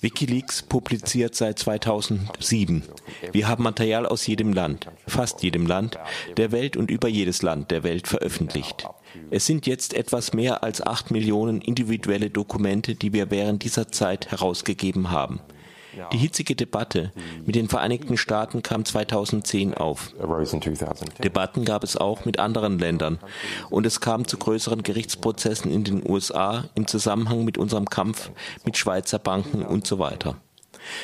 Wikileaks publiziert seit 2007. Wir haben Material aus jedem Land, fast jedem Land der Welt und über jedes Land der Welt veröffentlicht. Es sind jetzt etwas mehr als acht Millionen individuelle Dokumente, die wir während dieser Zeit herausgegeben haben. Die hitzige Debatte mit den Vereinigten Staaten kam 2010 auf. Debatten gab es auch mit anderen Ländern und es kam zu größeren Gerichtsprozessen in den USA im Zusammenhang mit unserem Kampf mit Schweizer Banken und so weiter.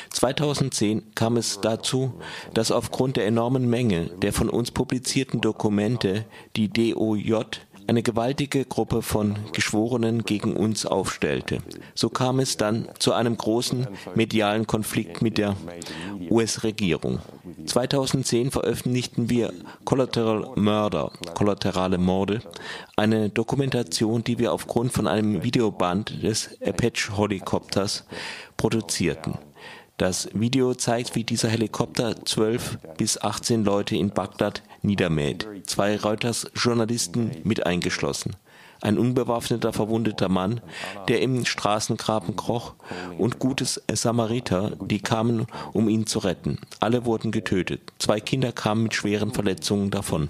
2010 kam es dazu, dass aufgrund der enormen Menge der von uns publizierten Dokumente die DOJ eine gewaltige Gruppe von Geschworenen gegen uns aufstellte. So kam es dann zu einem großen medialen Konflikt mit der US-Regierung. 2010 veröffentlichten wir Collateral Murder, kollaterale Morde, eine Dokumentation, die wir aufgrund von einem Videoband des Apache-Helikopters produzierten. Das Video zeigt, wie dieser Helikopter 12 bis 18 Leute in Bagdad niedermäht, zwei Reuters-Journalisten mit eingeschlossen. Ein unbewaffneter, verwundeter Mann, der im Straßengraben kroch, und gutes Samariter, die kamen, um ihn zu retten. Alle wurden getötet. Zwei Kinder kamen mit schweren Verletzungen davon.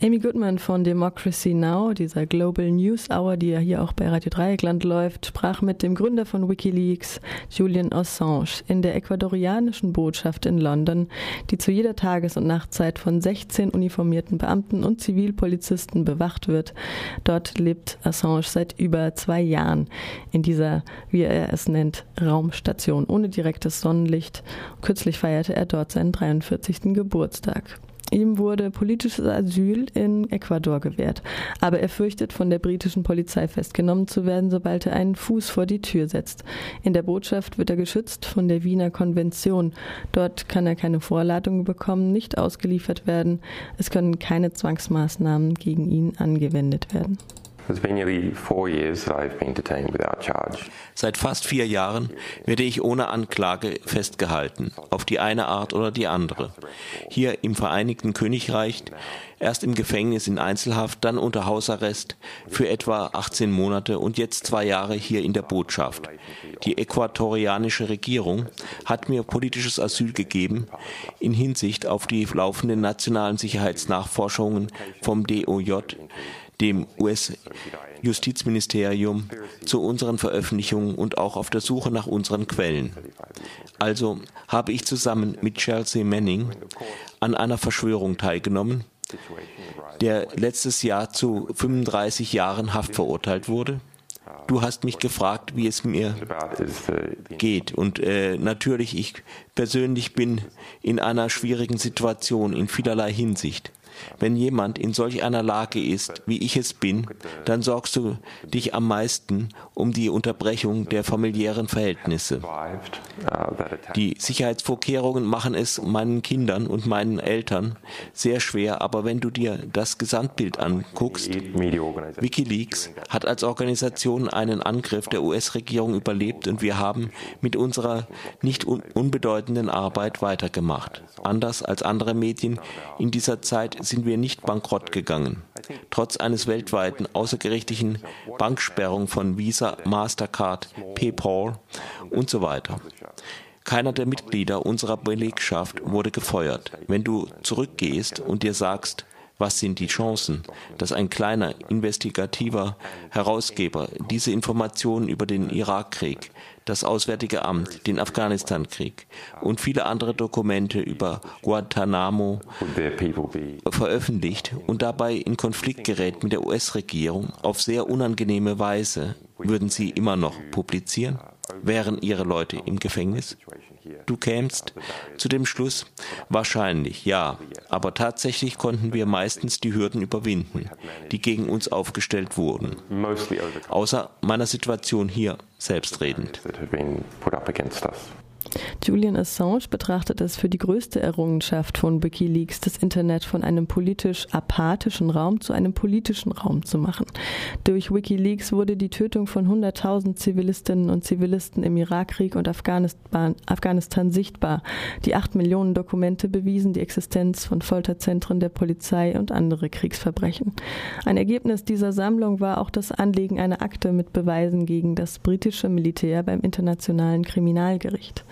Amy Goodman von Democracy Now, dieser Global News Hour, die ja hier auch bei Radio Dreieckland läuft, sprach mit dem Gründer von Wikileaks, Julian Assange, in der ecuadorianischen Botschaft in London, die zu jeder Tages- und Nachtzeit von 16 uniformierten Beamten und Zivilpolizisten bewacht wird. Dort lebt Assange seit über zwei Jahren in dieser, wie er es nennt, Raumstation ohne direktes Sonnenlicht. Kürzlich feierte er dort seinen 43. Geburtstag. Ihm wurde politisches Asyl in Ecuador gewährt, aber er fürchtet, von der britischen Polizei festgenommen zu werden, sobald er einen Fuß vor die Tür setzt. In der Botschaft wird er geschützt von der Wiener Konvention. Dort kann er keine Vorladung bekommen, nicht ausgeliefert werden. Es können keine Zwangsmaßnahmen gegen ihn angewendet werden. Seit fast vier Jahren werde ich ohne Anklage festgehalten, auf die eine Art oder die andere. Hier im Vereinigten Königreich, erst im Gefängnis in Einzelhaft, dann unter Hausarrest für etwa 18 Monate und jetzt zwei Jahre hier in der Botschaft. Die äquatorianische Regierung hat mir politisches Asyl gegeben in Hinsicht auf die laufenden nationalen Sicherheitsnachforschungen vom DOJ dem US-Justizministerium zu unseren Veröffentlichungen und auch auf der Suche nach unseren Quellen. Also habe ich zusammen mit Chelsea Manning an einer Verschwörung teilgenommen, der letztes Jahr zu 35 Jahren Haft verurteilt wurde. Du hast mich gefragt, wie es mir geht. Und äh, natürlich, ich persönlich bin in einer schwierigen Situation in vielerlei Hinsicht. Wenn jemand in solch einer Lage ist, wie ich es bin, dann sorgst du dich am meisten um die Unterbrechung der familiären Verhältnisse. Die Sicherheitsvorkehrungen machen es meinen Kindern und meinen Eltern sehr schwer, aber wenn du dir das Gesamtbild anguckst, Wikileaks hat als Organisation einen Angriff der US-Regierung überlebt und wir haben mit unserer nicht unbedeutenden Arbeit weitergemacht. Anders als andere Medien in dieser Zeit sind wir nicht bankrott gegangen. Trotz eines weltweiten außergerichtlichen Banksperrung von Visa, Mastercard, PayPal und so weiter. Keiner der Mitglieder unserer Belegschaft wurde gefeuert. Wenn du zurückgehst und dir sagst, was sind die Chancen, dass ein kleiner investigativer Herausgeber diese Informationen über den Irakkrieg, das Auswärtige Amt, den Afghanistan-Krieg und viele andere Dokumente über Guantanamo veröffentlicht und dabei in Konflikt gerät mit der US-Regierung auf sehr unangenehme Weise, würden sie immer noch publizieren? Wären ihre Leute im Gefängnis? Du kämst zu dem Schluss, wahrscheinlich, ja, aber tatsächlich konnten wir meistens die Hürden überwinden, die gegen uns aufgestellt wurden. Außer meiner Situation hier selbstredend. Julian Assange betrachtet es für die größte Errungenschaft von Wikileaks, das Internet von einem politisch apathischen Raum zu einem politischen Raum zu machen. Durch Wikileaks wurde die Tötung von 100.000 Zivilistinnen und Zivilisten im Irakkrieg und Afghanistan, Afghanistan sichtbar. Die acht Millionen Dokumente bewiesen die Existenz von Folterzentren der Polizei und andere Kriegsverbrechen. Ein Ergebnis dieser Sammlung war auch das Anlegen einer Akte mit Beweisen gegen das britische Militär beim Internationalen Kriminalgericht.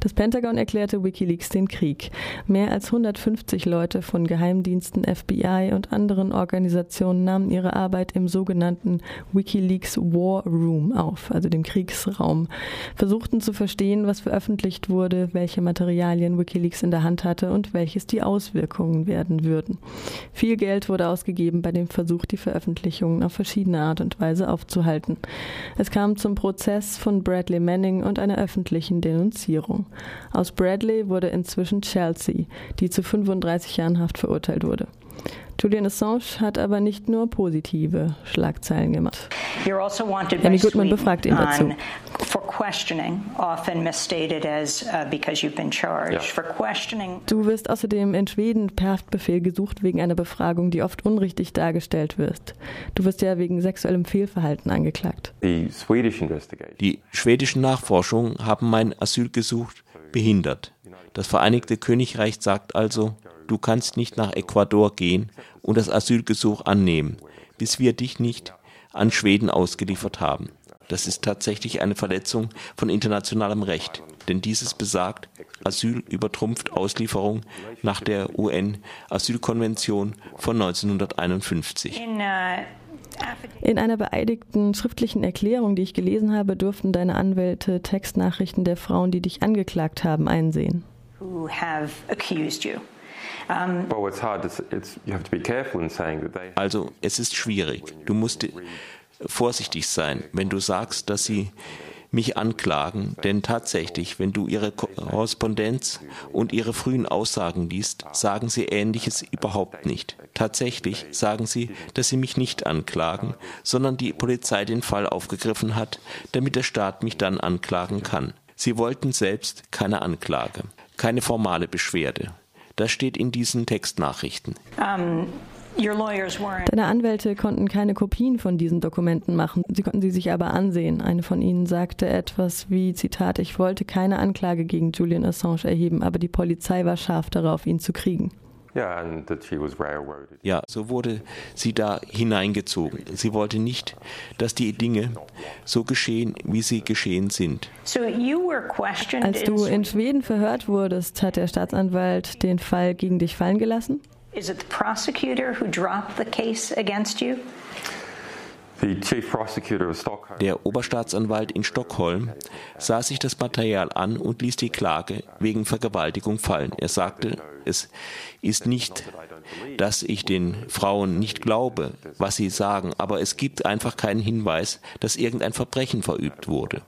Das Pentagon erklärte Wikileaks den Krieg. Mehr als 150 Leute von Geheimdiensten, FBI und anderen Organisationen nahmen ihre Arbeit im sogenannten Wikileaks War Room auf, also dem Kriegsraum, versuchten zu verstehen, was veröffentlicht wurde, welche Materialien Wikileaks in der Hand hatte und welches die Auswirkungen werden würden. Viel Geld wurde ausgegeben bei dem Versuch, die Veröffentlichungen auf verschiedene Art und Weise aufzuhalten. Es kam zum Prozess von Bradley Manning und einer öffentlichen Denunzierung. Aus Bradley wurde inzwischen Chelsea, die zu 35 Jahren Haft verurteilt wurde. Julian Assange hat aber nicht nur positive Schlagzeilen gemacht. Also Amy Goodman befragt ihn dazu. Uh, Du wirst außerdem in Schweden per Haftbefehl gesucht wegen einer Befragung, die oft unrichtig dargestellt wird. Du wirst ja wegen sexuellem Fehlverhalten angeklagt. Die schwedischen Nachforschungen haben mein Asylgesuch behindert. Das Vereinigte Königreich sagt also, du kannst nicht nach Ecuador gehen und das Asylgesuch annehmen, bis wir dich nicht an Schweden ausgeliefert haben. Das ist tatsächlich eine Verletzung von internationalem Recht, denn dieses besagt, Asyl übertrumpft Auslieferung nach der UN-Asylkonvention von 1951. In einer beeidigten schriftlichen Erklärung, die ich gelesen habe, durften deine Anwälte Textnachrichten der Frauen, die dich angeklagt haben, einsehen. Also es ist schwierig. Du musst vorsichtig sein, wenn du sagst, dass sie mich anklagen, denn tatsächlich, wenn du ihre Korrespondenz und ihre frühen Aussagen liest, sagen sie Ähnliches überhaupt nicht. Tatsächlich sagen sie, dass sie mich nicht anklagen, sondern die Polizei den Fall aufgegriffen hat, damit der Staat mich dann anklagen kann. Sie wollten selbst keine Anklage, keine formale Beschwerde. Das steht in diesen Textnachrichten. Um Deine Anwälte konnten keine Kopien von diesen Dokumenten machen, sie konnten sie sich aber ansehen. Eine von ihnen sagte etwas wie, Zitat, ich wollte keine Anklage gegen Julian Assange erheben, aber die Polizei war scharf darauf, ihn zu kriegen. Ja, so wurde sie da hineingezogen. Sie wollte nicht, dass die Dinge so geschehen, wie sie geschehen sind. Als du in Schweden verhört wurdest, hat der Staatsanwalt den Fall gegen dich fallen gelassen? Is it the prosecutor who dropped the case against you? Der Oberstaatsanwalt in Stockholm sah sich das Material an und ließ die Klage wegen Vergewaltigung fallen. Er sagte, es ist nicht, dass ich den Frauen nicht glaube, was sie sagen, aber es gibt einfach keinen Hinweis, dass irgendein Verbrechen verübt wurde.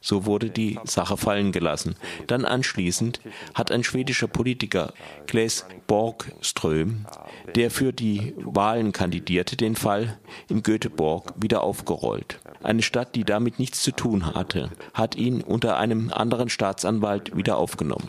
So wurde die Sache fallen gelassen. Dann anschließend hat ein schwedischer Politiker, Claes Borgström, der für die Wahlen kandidierte, den Fall in Göteborg wieder aufgerollt. Eine Stadt, die damit nichts zu tun hatte, hat ihn unter einem anderen Staatsanwalt wieder aufgenommen.